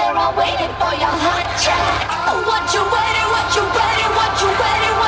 They're all waiting for your hot jack. Oh, what you waiting, what you waiting, what you waiting?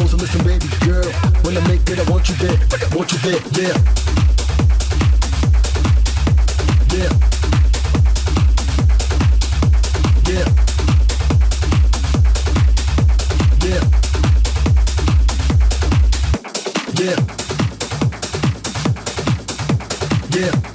goes. And listen, baby girl, when I make it, I want you there. Want you there, yeah. Yeah. Yeah. Yeah. Yeah. Yeah.